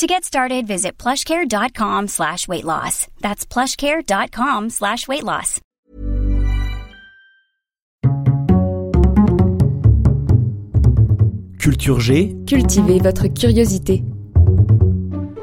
To get started, visit plushcare.com slash weight loss. That's plushcare.com slash weight loss. Culture G, Cultivez votre curiosité.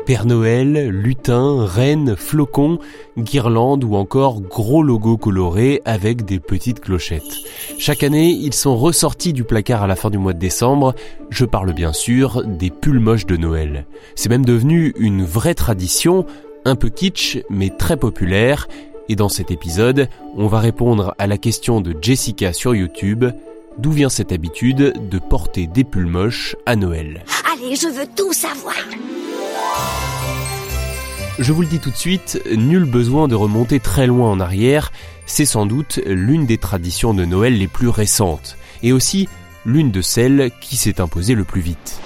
Père Noël, lutin, reine, flocon, guirlande ou encore gros logo coloré avec des petites clochettes. Chaque année, ils sont ressortis du placard à la fin du mois de décembre. Je parle bien sûr des pulls moches de Noël. C'est même devenu une vraie tradition, un peu kitsch mais très populaire. Et dans cet épisode, on va répondre à la question de Jessica sur YouTube. D'où vient cette habitude de porter des pulls moches à Noël? Allez, je veux tout savoir. Je vous le dis tout de suite, nul besoin de remonter très loin en arrière, c'est sans doute l'une des traditions de Noël les plus récentes, et aussi l'une de celles qui s'est imposée le plus vite.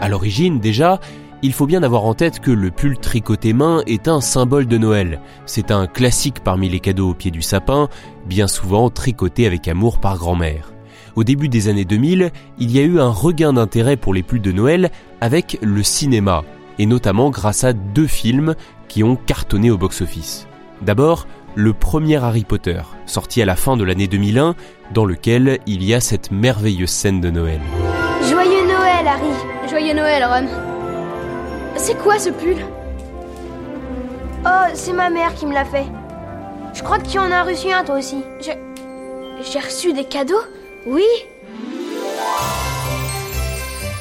À l'origine déjà, il faut bien avoir en tête que le pull tricoté main est un symbole de Noël. C'est un classique parmi les cadeaux au pied du sapin, bien souvent tricoté avec amour par grand-mère. Au début des années 2000, il y a eu un regain d'intérêt pour les pulls de Noël avec le cinéma, et notamment grâce à deux films qui ont cartonné au box-office. D'abord, le premier Harry Potter, sorti à la fin de l'année 2001, dans lequel il y a cette merveilleuse scène de Noël. Joyeux Noël, Harry Joyeux Noël, Ron C'est quoi ce pull? Oh, c'est ma mère qui me l'a fait. Je crois que tu en as reçu un toi aussi. J'ai reçu des cadeaux? Oui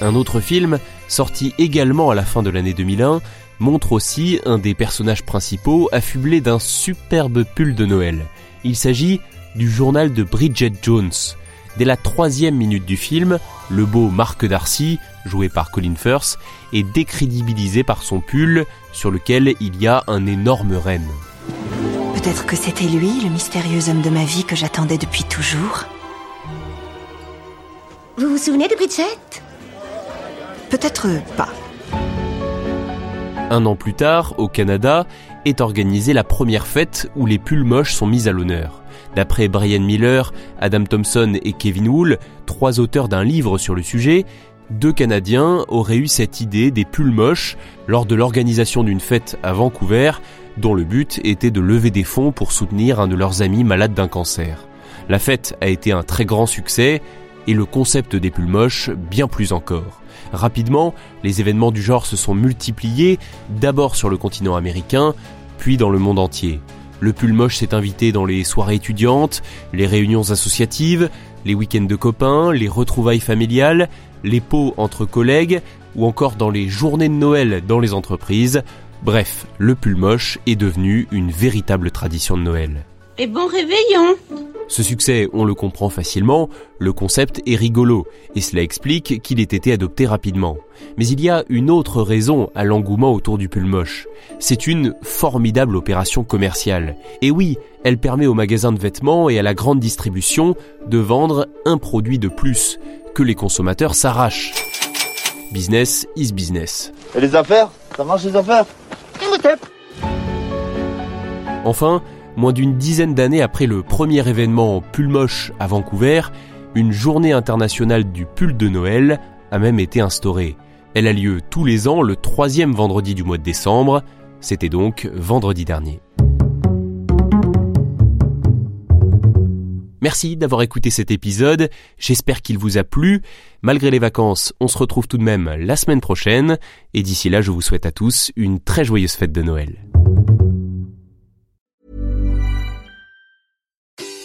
Un autre film, sorti également à la fin de l'année 2001, montre aussi un des personnages principaux affublé d'un superbe pull de Noël. Il s'agit du journal de Bridget Jones. Dès la troisième minute du film, le beau Mark Darcy, joué par Colin Firth, est décrédibilisé par son pull sur lequel il y a un énorme renne. Peut-être que c'était lui, le mystérieux homme de ma vie que j'attendais depuis toujours. Vous vous souvenez de Bridget? Peut-être pas. Un an plus tard, au Canada, est organisée la première fête où les pulls moches sont mis à l'honneur. D'après Brian Miller, Adam Thompson et Kevin Wool, trois auteurs d'un livre sur le sujet, deux Canadiens auraient eu cette idée des pulls moches lors de l'organisation d'une fête à Vancouver, dont le but était de lever des fonds pour soutenir un de leurs amis malade d'un cancer. La fête a été un très grand succès et le concept des pulls moches bien plus encore. Rapidement, les événements du genre se sont multipliés, d'abord sur le continent américain, puis dans le monde entier. Le pull moche s'est invité dans les soirées étudiantes, les réunions associatives, les week-ends de copains, les retrouvailles familiales, les pots entre collègues, ou encore dans les journées de Noël dans les entreprises. Bref, le pull moche est devenu une véritable tradition de Noël. Et bon réveillon Ce succès, on le comprend facilement, le concept est rigolo, et cela explique qu'il ait été adopté rapidement. Mais il y a une autre raison à l'engouement autour du pull moche. C'est une formidable opération commerciale. Et oui, elle permet aux magasins de vêtements et à la grande distribution de vendre un produit de plus, que les consommateurs s'arrachent. Business is business. Et les affaires? Ça marche les affaires? Enfin, moins d'une dizaine d'années après le premier événement pull moche à Vancouver, une journée internationale du pull de Noël a même été instaurée. Elle a lieu tous les ans le troisième vendredi du mois de décembre, c'était donc vendredi dernier. Merci d'avoir écouté cet épisode, j'espère qu'il vous a plu. Malgré les vacances, on se retrouve tout de même la semaine prochaine, et d'ici là je vous souhaite à tous une très joyeuse fête de Noël.